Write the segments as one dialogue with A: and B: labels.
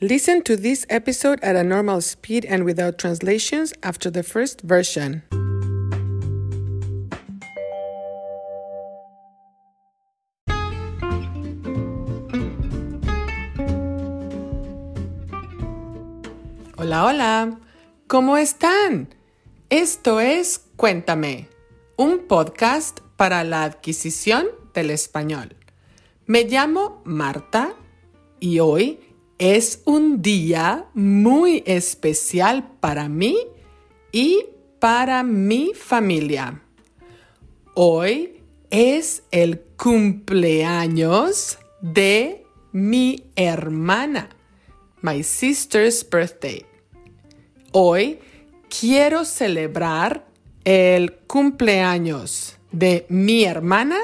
A: Listen to this episode at a normal speed and without translations after the first version. Hola, hola. ¿Cómo están? Esto es Cuéntame, un podcast para la adquisición del español. Me llamo Marta y hoy es un día muy especial para mí y para mi familia. Hoy es el cumpleaños de mi hermana, my sister's birthday. Hoy quiero celebrar el cumpleaños de mi hermana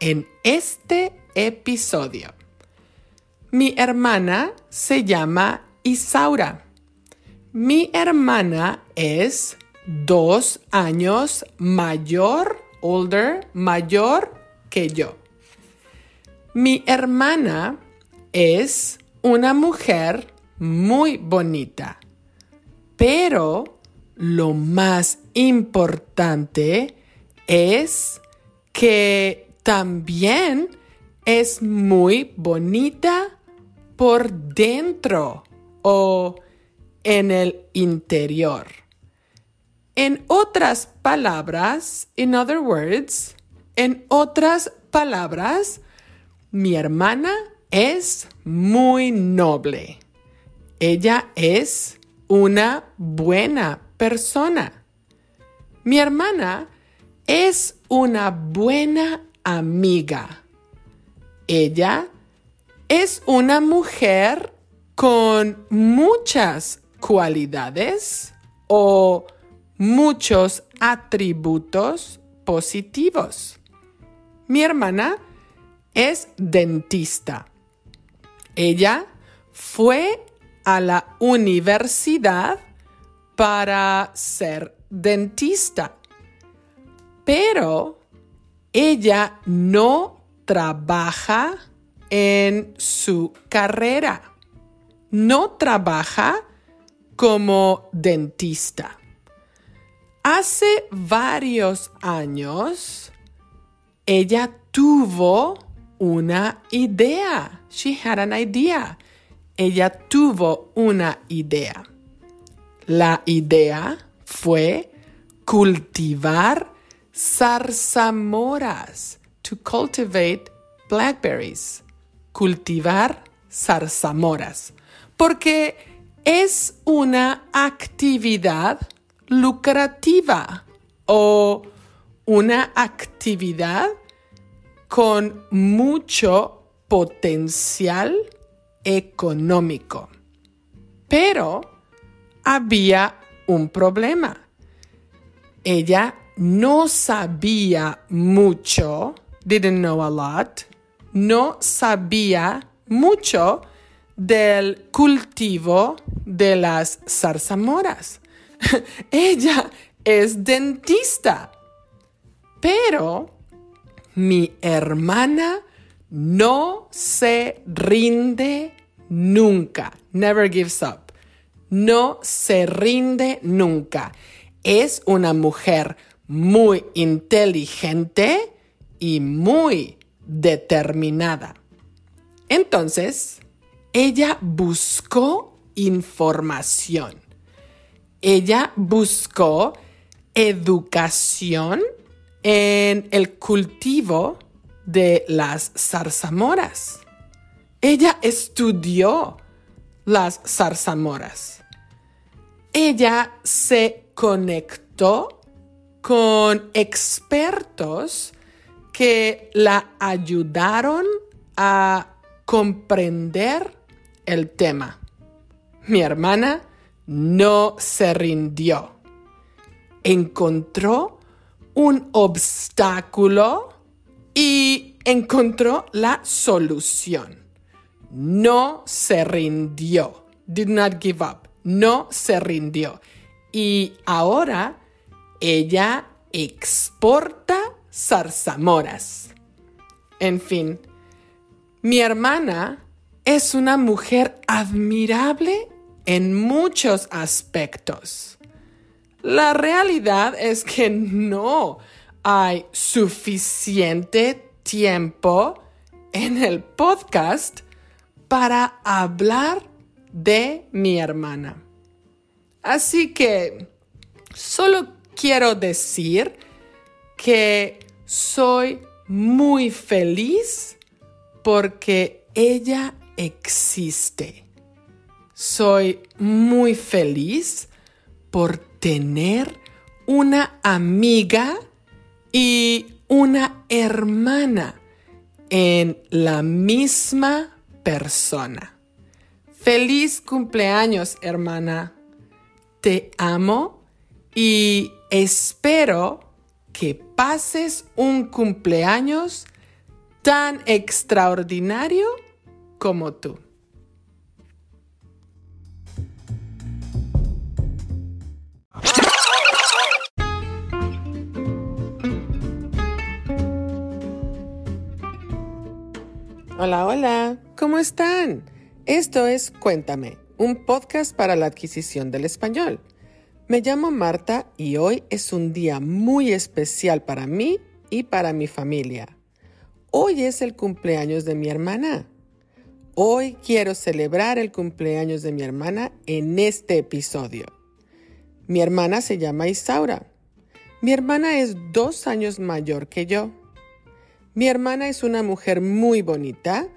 A: en este episodio. Mi hermana se llama Isaura. Mi hermana es dos años mayor, older, mayor que yo. Mi hermana es una mujer muy bonita, pero lo más importante es que también es muy bonita por dentro o en el interior. En otras palabras, in other words, en otras palabras, mi hermana es muy noble. Ella es una buena persona. Mi hermana es una buena amiga. Ella es una mujer con muchas cualidades o muchos atributos positivos. Mi hermana es dentista. Ella fue a la universidad para ser dentista, pero ella no trabaja en su carrera. No trabaja como dentista. Hace varios años, ella tuvo una idea. She had an idea. Ella tuvo una idea. La idea fue cultivar zarzamoras. To cultivate blackberries cultivar zarzamoras, porque es una actividad lucrativa o una actividad con mucho potencial económico. Pero había un problema. Ella no sabía mucho, didn't know a lot, no sabía mucho del cultivo de las zarzamoras. Ella es dentista. Pero mi hermana no se rinde nunca. Never gives up. No se rinde nunca. Es una mujer muy inteligente y muy determinada. Entonces, ella buscó información. Ella buscó educación en el cultivo de las zarzamoras. Ella estudió las zarzamoras. Ella se conectó con expertos que la ayudaron a comprender el tema. Mi hermana no se rindió. Encontró un obstáculo y encontró la solución. No se rindió. Did not give up. No se rindió. Y ahora ella exporta zarzamoras. En fin, mi hermana es una mujer admirable en muchos aspectos. La realidad es que no hay suficiente tiempo en el podcast para hablar de mi hermana. Así que solo quiero decir que soy muy feliz porque ella existe. Soy muy feliz por tener una amiga y una hermana en la misma persona. Feliz cumpleaños, hermana. Te amo y espero que pases un cumpleaños tan extraordinario como tú. Hola, hola, ¿cómo están? Esto es Cuéntame, un podcast para la adquisición del español. Me llamo Marta y hoy es un día muy especial para mí y para mi familia. Hoy es el cumpleaños de mi hermana. Hoy quiero celebrar el cumpleaños de mi hermana en este episodio. Mi hermana se llama Isaura. Mi hermana es dos años mayor que yo. Mi hermana es una mujer muy bonita,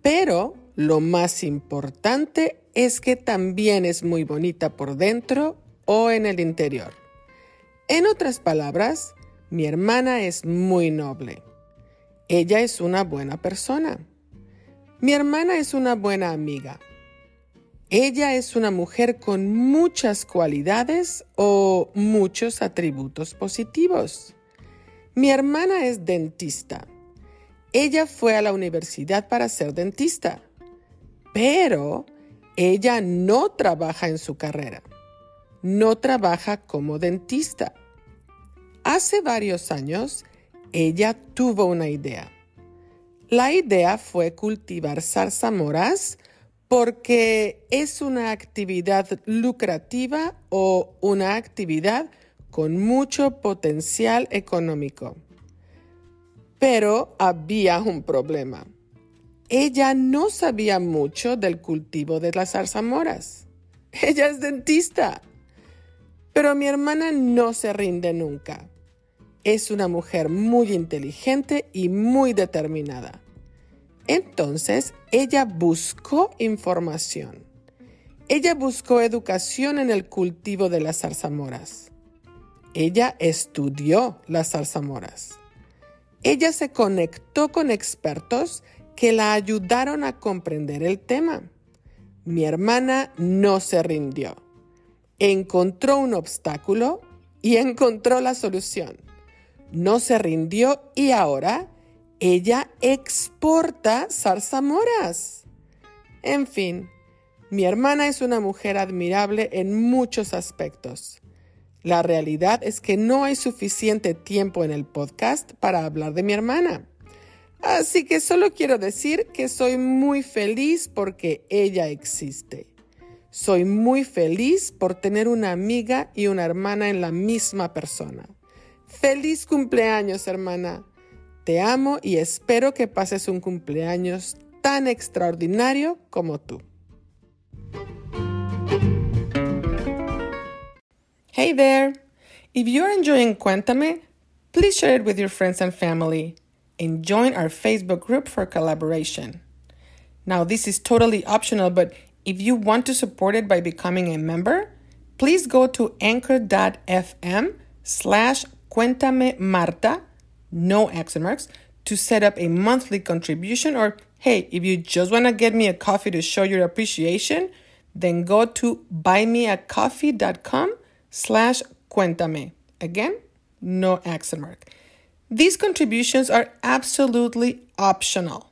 A: pero lo más importante es que también es muy bonita por dentro o en el interior. En otras palabras, mi hermana es muy noble. Ella es una buena persona. Mi hermana es una buena amiga. Ella es una mujer con muchas cualidades o muchos atributos positivos. Mi hermana es dentista. Ella fue a la universidad para ser dentista, pero ella no trabaja en su carrera no trabaja como dentista. Hace varios años, ella tuvo una idea. La idea fue cultivar zarzamoras porque es una actividad lucrativa o una actividad con mucho potencial económico. Pero había un problema. Ella no sabía mucho del cultivo de las zarzamoras. Ella es dentista. Pero mi hermana no se rinde nunca. Es una mujer muy inteligente y muy determinada. Entonces, ella buscó información. Ella buscó educación en el cultivo de las zarzamoras. Ella estudió las zarzamoras. Ella se conectó con expertos que la ayudaron a comprender el tema. Mi hermana no se rindió encontró un obstáculo y encontró la solución. No se rindió y ahora ella exporta zarzamoras. En fin, mi hermana es una mujer admirable en muchos aspectos. La realidad es que no hay suficiente tiempo en el podcast para hablar de mi hermana. Así que solo quiero decir que soy muy feliz porque ella existe. Soy muy feliz por tener una amiga y una hermana en la misma persona. Feliz cumpleaños, hermana. Te amo y espero que pases un cumpleaños tan extraordinario como tú. Hey there! If you're enjoying Cuéntame, please share it with your friends and family and join our Facebook group for collaboration. Now, this is totally optional, but if you want to support it by becoming a member, please go to anchor.fm slash cuéntame Marta, no accent marks, to set up a monthly contribution. Or hey, if you just want to get me a coffee to show your appreciation, then go to buymeacoffee.com slash cuéntame. Again, no accent mark. These contributions are absolutely optional.